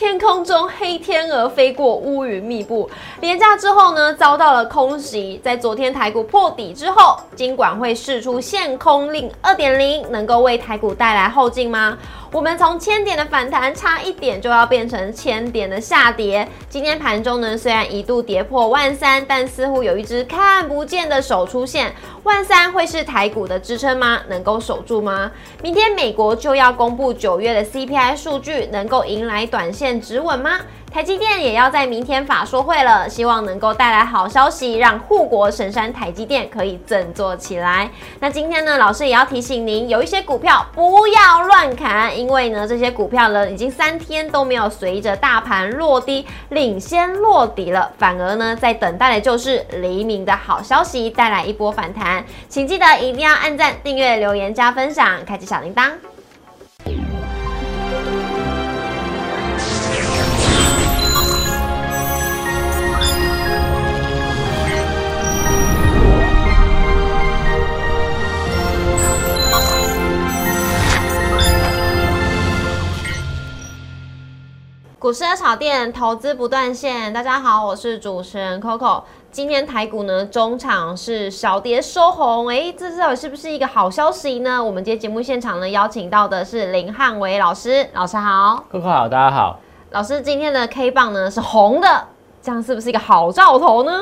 天空中黑天鹅飞过，乌云密布。廉价之后呢，遭到了空袭。在昨天台股破底之后，金管会释出限空令二点零，能够为台股带来后劲吗？我们从千点的反弹差一点就要变成千点的下跌。今天盘中呢，虽然一度跌破万三，但似乎有一只看不见的手出现。万三会是台股的支撑吗？能够守住吗？明天美国就要公布九月的 CPI 数据，能够迎来短线止稳吗？台积电也要在明天法说会了，希望能够带来好消息，让护国神山台积电可以振作起来。那今天呢，老师也要提醒您，有一些股票不要乱砍，因为呢，这些股票呢已经三天都没有随着大盘落低领先落底了，反而呢在等待的就是黎明的好消息带来一波反弹。请记得一定要按赞、订阅、留言、加分享，开启小铃铛。股市的炒店，投资不断线。大家好，我是主持人 Coco。今天台股呢，中场是小跌收红，哎，这到底是不是一个好消息呢？我们今天节目现场呢，邀请到的是林汉伟老师，老师好，Coco 好，大家好。老师今天的 K 棒呢是红的，这样是不是一个好兆头呢？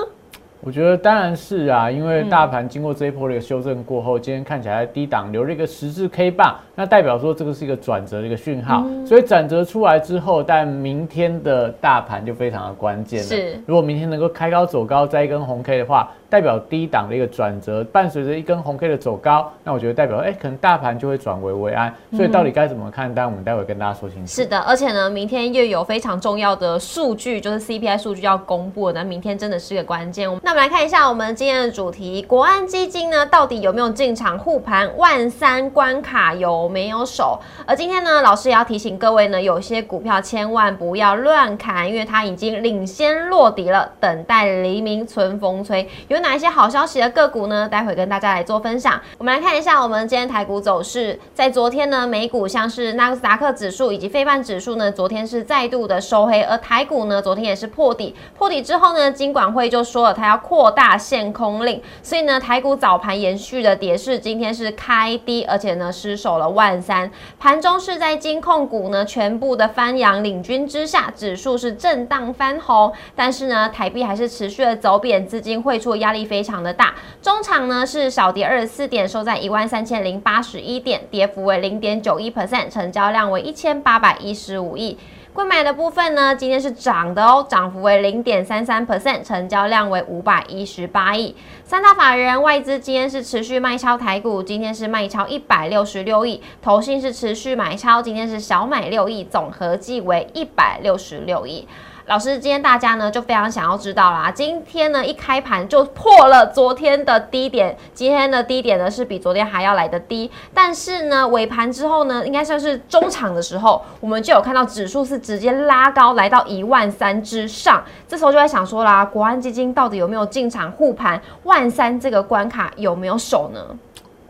我觉得当然是啊，因为大盘经过这一波的一个修正过后，今天看起来低档留了一个十字 K 棒，那代表说这个是一个转折的一个讯号。所以转折出来之后，但明天的大盘就非常的关键了。是，如果明天能够开高走高，再一根红 K 的话。代表低档的一个转折，伴随着一根红 K 的走高，那我觉得代表哎，可能大盘就会转为为安。所以到底该怎么看？当然我们待会跟大家说清楚。是的，而且呢，明天又有非常重要的数据，就是 CPI 数据要公布，那明天真的是个关键。那我们来看一下我们今天的主题：国安基金呢，到底有没有进场护盘？万三关卡有没有守？而今天呢，老师也要提醒各位呢，有些股票千万不要乱砍，因为它已经领先落底了，等待黎明春风吹。有。有哪一些好消息的个股呢？待会跟大家来做分享。我们来看一下我们今天台股走势。在昨天呢，美股像是纳斯达克指数以及非半指数呢，昨天是再度的收黑，而台股呢，昨天也是破底。破底之后呢，金管会就说了，它要扩大限空令，所以呢，台股早盘延续的跌势，今天是开低，而且呢，失守了万三。盘中是在金控股呢全部的翻阳领军之下，指数是震荡翻红，但是呢，台币还是持续的走贬，资金汇出压。压力非常的大，中场呢是小跌二十四点，收在一万三千零八十一点，跌幅为零点九一 percent，成交量为一千八百一十五亿。贵买的部分呢，今天是涨的哦，涨幅为零点三三 percent，成交量为五百一十八亿。三大法人外资今天是持续卖超台股，今天是卖超一百六十六亿，投信是持续买超，今天是小买六亿，总合计为一百六十六亿。老师，今天大家呢就非常想要知道啦。今天呢一开盘就破了昨天的低点，今天的低点呢是比昨天还要来的低。但是呢尾盘之后呢，应该算是中场的时候，我们就有看到指数是直接拉高来到一万三之上。这时候就在想说啦，国安基金到底有没有进场护盘万三这个关卡有没有守呢？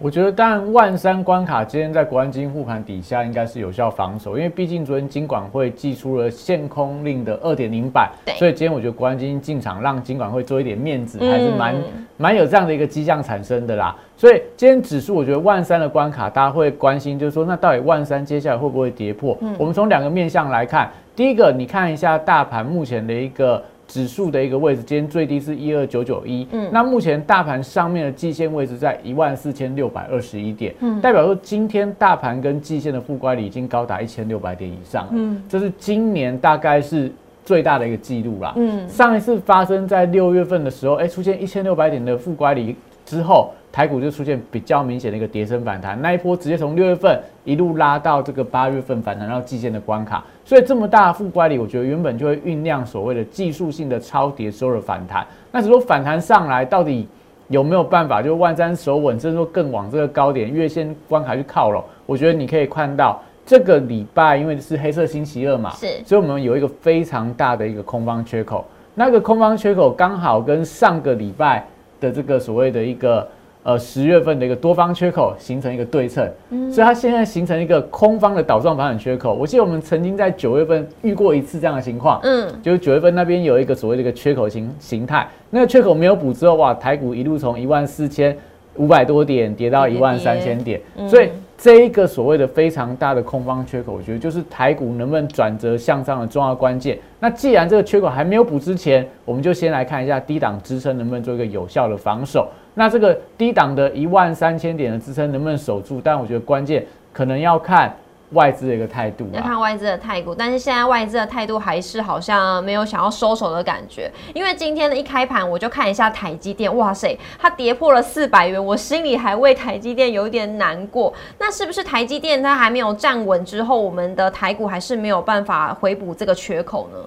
我觉得，当然万三关卡今天在国安基金护盘底下，应该是有效防守，因为毕竟昨天金管会寄出了限空令的二点零版，所以今天我觉得国安基金进场让金管会做一点面子，还是蛮蛮有这样的一个迹象产生的啦。所以今天指数，我觉得万三的关卡，大家会关心，就是说，那到底万三接下来会不会跌破？我们从两个面向来看，第一个，你看一下大盘目前的一个。指数的一个位置，今天最低是一二九九一，嗯，那目前大盘上面的季线位置在一万四千六百二十一点，嗯，代表说今天大盘跟季线的负乖离已经高达一千六百点以上，嗯，这是今年大概是最大的一个记录啦，嗯，上一次发生在六月份的时候，哎，出现一千六百点的负乖离之后。台股就出现比较明显的一个跌升反弹，那一波直接从六月份一路拉到这个八月份反弹到季线的关卡，所以这么大的负乖离，我觉得原本就会酝酿所谓的技术性的超跌之后的反弹。那只说反弹上来到底有没有办法，就万三守稳，甚至说更往这个高点月线关卡去靠拢？我觉得你可以看到这个礼拜，因为是黑色星期二嘛，是，所以我们有一个非常大的一个空方缺口，那个空方缺口刚好跟上个礼拜的这个所谓的一个。呃十月份的一个多方缺口形成一个对称，所以它现在形成一个空方的倒状反转缺口。我记得我们曾经在九月份遇过一次这样的情况，嗯，就是九月份那边有一个所谓的一个缺口形形态，那个缺口没有补之后，哇，台股一路从一万四千五百多点跌到一万三千点，所以。这一个所谓的非常大的空方缺口，我觉得就是台股能不能转折向上的重要关键。那既然这个缺口还没有补之前，我们就先来看一下低档支撑能不能做一个有效的防守。那这个低档的一万三千点的支撑能不能守住？但我觉得关键可能要看。外资的一个态度，要看外资的态度，但是现在外资的态度还是好像没有想要收手的感觉。因为今天的一开盘，我就看一下台积电，哇塞，它跌破了四百元，我心里还为台积电有一点难过。那是不是台积电它还没有站稳之后，我们的台股还是没有办法回补这个缺口呢？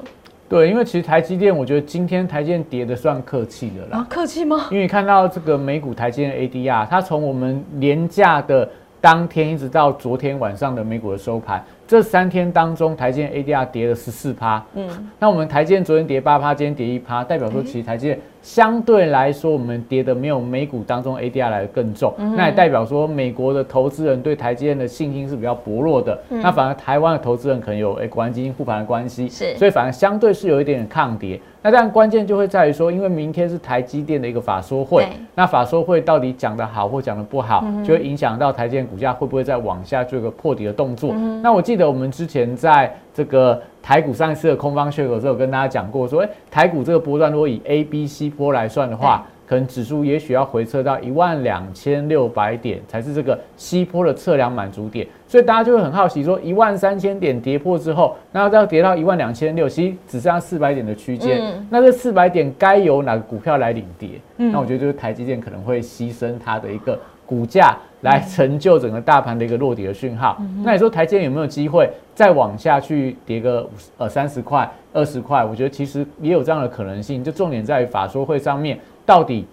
对，因为其实台积电，我觉得今天台积电跌的算客气的啦。客气吗？因为看到这个美股台积电 ADR，它从我们廉价的。当天一直到昨天晚上的美股的收盘。这三天当中，台积电 ADR 跌了十四趴。嗯，那我们台积电昨天跌八趴，今天跌一趴，代表说其实台积电相对来说，我们跌的没有美股当中 ADR 来的更重。那也代表说，美国的投资人对台积电的信心是比较薄弱的。那反而台湾的投资人可能有诶国安基金护盘的关系，是，所以反而相对是有一点点抗跌。那当然关键就会在于说，因为明天是台积电的一个法说会，那法说会到底讲的好或讲的不好，就会影响到台积电股价会不会再往下做一个破底的动作。那我记得。我们之前在这个台股上一次的空方缺口时候，跟大家讲过，说，哎，台股这个波段如果以 A、B、C 波来算的话，可能指数也许要回撤到一万两千六百点才是这个西坡的测量满足点。所以大家就会很好奇，说一万三千点跌破之后，那要跌到一万两千六，其实只剩下四百点的区间。那这四百点该由哪个股票来领跌？那我觉得就是台积电可能会牺牲它的一个股价。来成就整个大盘的一个落底的讯号。那你说台积电有没有机会再往下去跌个呃三十块、二十块？我觉得其实也有这样的可能性。就重点在于法说会上面，到底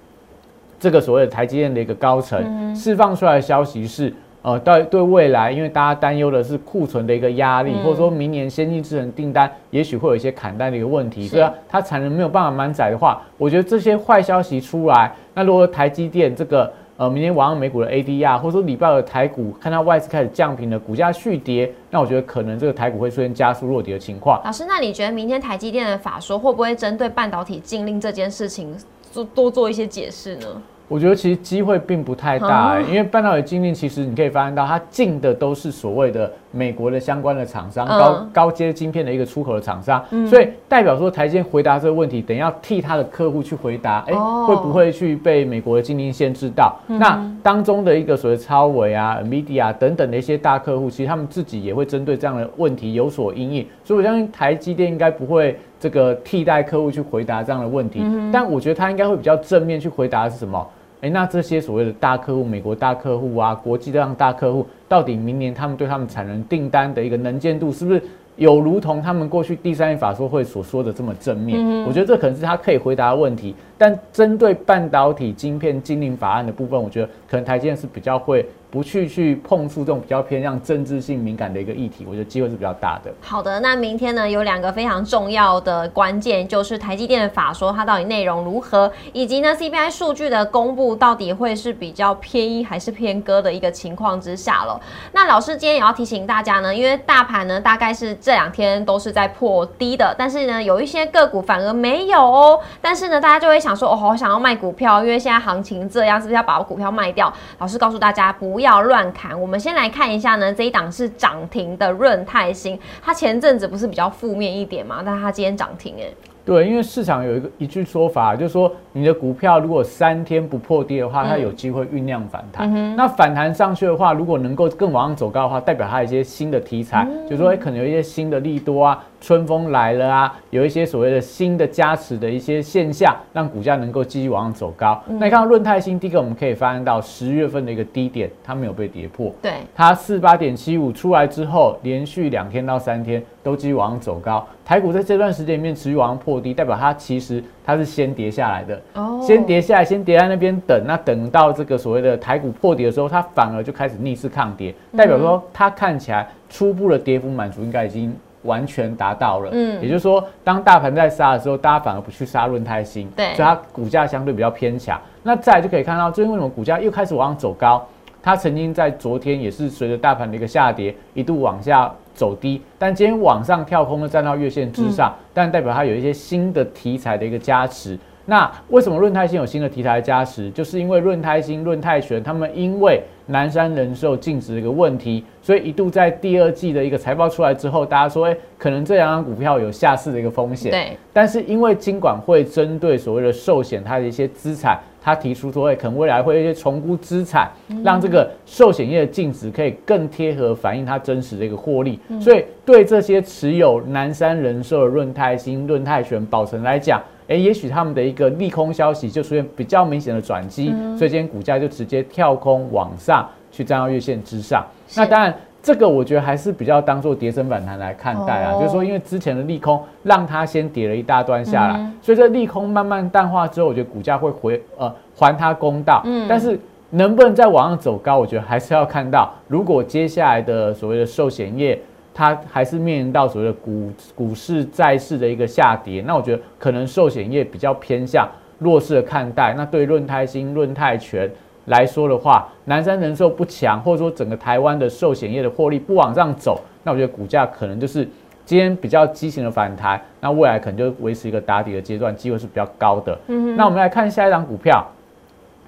这个所谓的台积电的一个高层释放出来的消息是呃，对对未来，因为大家担忧的是库存的一个压力，或者说明年先进制程订单也许会有一些砍单的一个问题，所以它产能没有办法满载的话，我觉得这些坏消息出来，那如果台积电这个。呃，明天晚上美股的 ADR，或者说礼拜的台股，看到外资开始降频的股价续跌，那我觉得可能这个台股会出现加速落跌的情况。老师，那你觉得明天台积电的法说会不会针对半导体禁令这件事情做多做一些解释呢？我觉得其实机会并不太大，因为半导体禁令其实你可以发现到，它进的都是所谓的美国的相关的厂商，高高阶晶片的一个出口的厂商，所以代表说台积回答这个问题，等要替他的客户去回答，哎，会不会去被美国的禁令限制到？那当中的一个所谓超维啊、Media 等等的一些大客户，其实他们自己也会针对这样的问题有所应应，所以我相信台积电应该不会这个替代客户去回答这样的问题，但我觉得他应该会比较正面去回答是什么？哎，那这些所谓的大客户，美国大客户啊，国际这样大客户，到底明年他们对他们产能订单的一个能见度，是不是有如同他们过去第三法说会所说的这么正面？我觉得这可能是他可以回答的问题。但针对半导体晶片禁令法案的部分，我觉得可能台积电是比较会。不去去碰触这种比较偏向政治性敏感的一个议题，我觉得机会是比较大的。好的，那明天呢有两个非常重要的关键，就是台积电的法说它到底内容如何，以及呢 CPI 数据的公布到底会是比较偏一还是偏鸽的一个情况之下了。那老师今天也要提醒大家呢，因为大盘呢大概是这两天都是在破低的，但是呢有一些个股反而没有哦。但是呢大家就会想说，哦，好想要卖股票，因为现在行情这样，是不是要把我股票卖掉？老师告诉大家不。不要乱砍。我们先来看一下呢，这一档是涨停的润泰新，它前阵子不是比较负面一点嘛？但是它今天涨停，哎。对，因为市场有一个一句说法，就是说你的股票如果三天不破跌的话，它有机会酝酿反弹。那反弹上去的话，如果能够更往上走高的话，代表它一些新的题材，就是说可能有一些新的利多啊，春风来了啊，有一些所谓的新的加持的一些现象，让股价能够继续往上走高。那你看到润泰新，第一个我们可以发现到十月份的一个低点，它没有被跌破。对，它四八点七五出来之后，连续两天到三天都继续往上走高。台股在这段时间里面持续往上破低，代表它其实它是先跌下来的，哦，先跌下来，先跌在那边等，那等到这个所谓的台股破底的时候，它反而就开始逆势抗跌，代表说它看起来初步的跌幅满足应该已经完全达到了。嗯，也就是说，当大盘在杀的时候，大家反而不去杀润泰新，对，所以它股价相对比较偏强。那再来就可以看到，最近为什么股价又开始往上走高？它曾经在昨天也是随着大盘的一个下跌，一度往下走低，但今天往上跳空的站到月线之上，但代表它有一些新的题材的一个加持。那为什么润泰新有新的题材加持？就是因为润泰新、润泰拳他们因为南山人寿净值的一个问题，所以一度在第二季的一个财报出来之后，大家说，哎，可能这两张股票有下市的一个风险。对。但是因为金管会针对所谓的寿险它的一些资产，它提出说，哎，可能未来会有一些重估资产，让这个寿险业的净值可以更贴合反映它真实的一个获利。所以对这些持有南山人寿的润泰新、润泰全、保存来讲，哎，也许他们的一个利空消息就出现比较明显的转机，所以今天股价就直接跳空往上去站到月线之上。那当然，这个我觉得还是比较当做跌升反弹来看待啊，就是说，因为之前的利空让它先跌了一大段下来，所以这利空慢慢淡化之后，我觉得股价会回呃还它公道。嗯，但是能不能再往上走高，我觉得还是要看到，如果接下来的所谓的寿险业。它还是面临到所谓的股股市债市的一个下跌，那我觉得可能寿险业比较偏向弱势的看待。那对润泰新、润泰全来说的话，南山人寿不强，或者说整个台湾的寿险业的获利不往上走，那我觉得股价可能就是今天比较畸形的反弹，那未来可能就维持一个打底的阶段，机会是比较高的。嗯，那我们来看下一张股票，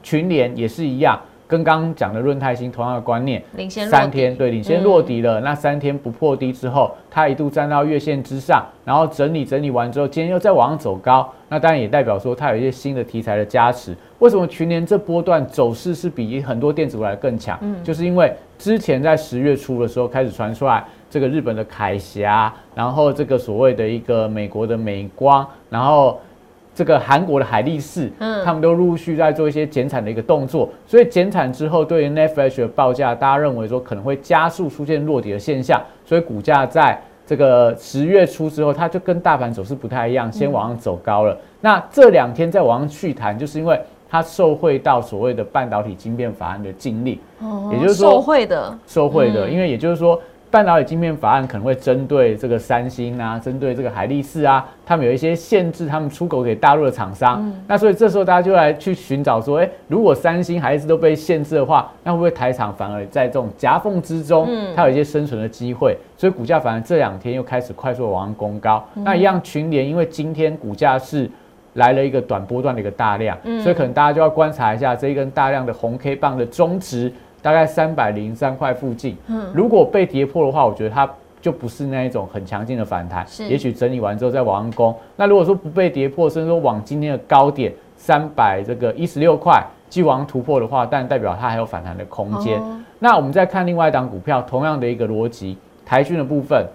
群联也是一样。跟刚刚讲的润泰新同样的观念，领先三天对领先落底了，那三天不破低之后，它一度站到月线之上，然后整理整理完之后，今天又再往上走高，那当然也代表说它有一些新的题材的加持。为什么去年这波段走势是比很多电子股来更强？嗯，就是因为之前在十月初的时候开始传出来这个日本的凯霞，然后这个所谓的一个美国的美光，然后。这个韩国的海力士，嗯，他们都陆续在做一些减产的一个动作，所以减产之后，对于 Netflix 的报价，大家认为说可能会加速出现落底的现象，所以股价在这个十月初之后，它就跟大盘走势不太一样，先往上走高了。那这两天再往上去谈，就是因为它受惠到所谓的半导体晶片法案的禁令，哦，也就是说受惠的，受惠的，因为也就是说。半导体晶片法案可能会针对这个三星啊，针对这个海力士啊，他们有一些限制，他们出口给大陆的厂商。那所以这时候大家就来去寻找说，哎，如果三星、海力士都被限制的话，那会不会台厂反而在这种夹缝之中，它有一些生存的机会？所以股价反而这两天又开始快速往上攻高。那一样群联，因为今天股价是来了一个短波段的一个大量，所以可能大家就要观察一下这一根大量的红 K 棒的中值。大概三百零三块附近，嗯，如果被跌破的话，我觉得它就不是那一种很强劲的反弹，是，也许整理完之后再往上攻。那如果说不被跌破，甚至说往今天的高点三百这个一十六块既往突破的话，但代表它还有反弹的空间。那我们再看另外一档股票，同样的一个逻辑，台军的部分，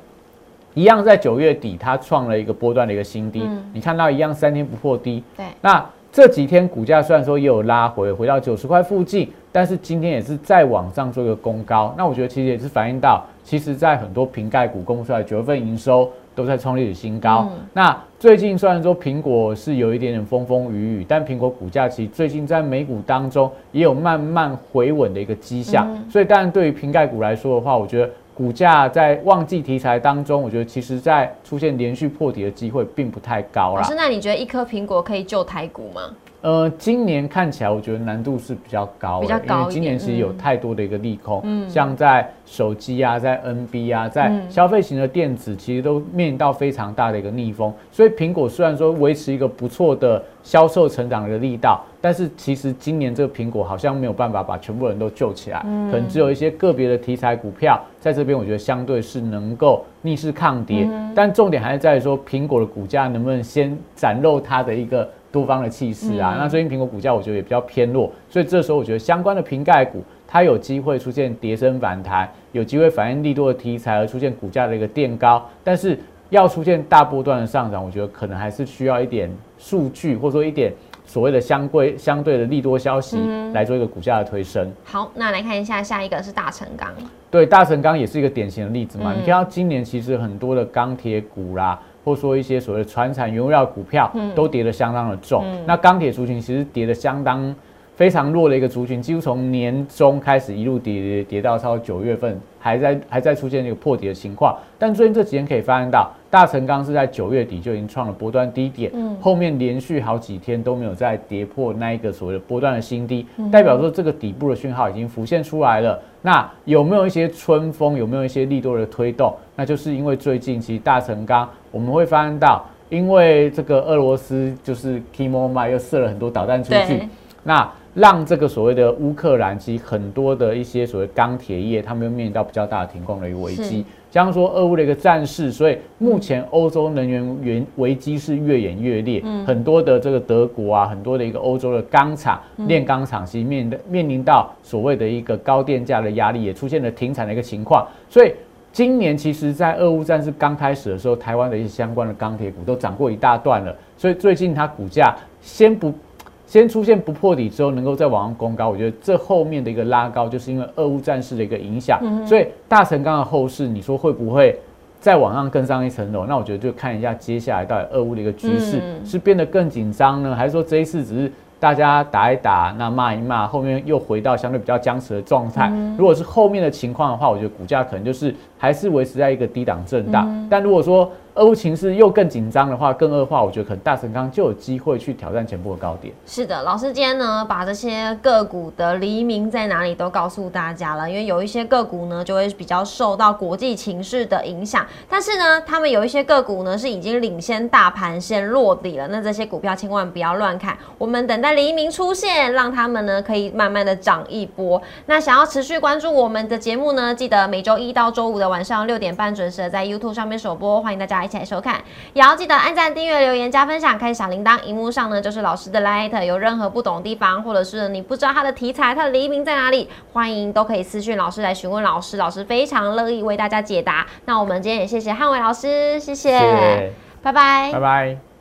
一样在九月底它创了一个波段的一个新低，你看到一样三天不破低，对，那。这几天股价虽然说也有拉回，回到九十块附近，但是今天也是再往上做一个攻高。那我觉得其实也是反映到，其实在很多瓶盖股公布出来九月份营收都在创历史新高。那最近虽然说苹果是有一点点风风雨雨，但苹果股价其实最近在美股当中也有慢慢回稳的一个迹象。所以当然对于瓶盖股来说的话，我觉得。股价在旺季题材当中，我觉得其实在出现连续破底的机会并不太高啦。是，那你觉得一颗苹果可以救台股吗？呃，今年看起来我觉得难度是比较高，比较高因为今年其实有太多的一个利空，嗯，像在手机啊，在 NB 啊，在消费型的电子，其实都面临到非常大的一个逆风。所以苹果虽然说维持一个不错的销售成长的力道，但是其实今年这个苹果好像没有办法把全部人都救起来，可能只有一些个别的题材股票在这边，我觉得相对是能够逆势抗跌。但重点还是在于说，苹果的股价能不能先展露它的一个。多方的气势啊，那最近苹果股价我觉得也比较偏弱，所以这时候我觉得相关的瓶盖股它有机会出现跌升反弹，有机会反映利多的题材而出现股价的一个垫高，但是要出现大波段的上涨，我觉得可能还是需要一点数据或者说一点所谓的相对相对的利多消息来做一个股价的推升。好，那来看一下下一个是大成钢，对，大成钢也是一个典型的例子嘛，你看到今年其实很多的钢铁股啦。或说一些所谓的船产原料股票都跌得相当的重，那钢铁族群其实跌得相当非常弱的一个族群，几乎从年中开始一路跌跌到超九月份，还在还在出现那个破底的情况。但最近这几天可以发现到，大成钢是在九月底就已经创了波段低点，嗯，后面连续好几天都没有再跌破那一个所谓的波段的新低，代表说这个底部的讯号已经浮现出来了。那有没有一些春风？有没有一些利多的推动？那就是因为最近其实大成钢我们会发现到，因为这个俄罗斯就是 Kimo 又射了很多导弹出去，那。让这个所谓的乌克兰及很多的一些所谓钢铁业，他们又面临到比较大的停工的一个危机。加上说俄乌的一个战事，所以目前欧洲能源源危机是越演越烈。嗯，很多的这个德国啊，很多的一个欧洲的钢厂、炼钢厂，其实面的面临到所谓的一个高电价的压力，也出现了停产的一个情况。所以今年其实，在俄乌战事刚开始的时候，台湾的一些相关的钢铁股都涨过一大段了。所以最近它股价先不。先出现不破底之后，能够再往上攻高，我觉得这后面的一个拉高，就是因为俄乌战事的一个影响。所以大成钢的后市，你说会不会再往上更上一层楼？那我觉得就看一下接下来到底俄乌的一个局势是变得更紧张呢，还是说这一次只是大家打一打，那骂一骂，后面又回到相对比较僵持的状态？如果是后面的情况的话，我觉得股价可能就是还是维持在一个低档震荡。但如果说俄乌情势又更紧张的话，更恶化，我觉得可能大成钢就有机会去挑战前部的高点。是的，老师今天呢，把这些个股的黎明在哪里都告诉大家了。因为有一些个股呢，就会比较受到国际情势的影响，但是呢，他们有一些个股呢，是已经领先大盘先落底了。那这些股票千万不要乱看，我们等待黎明出现，让他们呢可以慢慢的涨一波。那想要持续关注我们的节目呢，记得每周一到周五的晚上六点半准时的在 YouTube 上面首播，欢迎大家。一起来收看，也要记得按赞、订阅、留言、加分享、开小铃铛。荧幕上呢就是老师的 light，有任何不懂的地方，或者是你不知道他的题材、他的黎明在哪里，欢迎都可以私讯老师来询问老师，老师非常乐意为大家解答。那我们今天也谢谢汉伟老师，谢谢，拜拜，拜拜。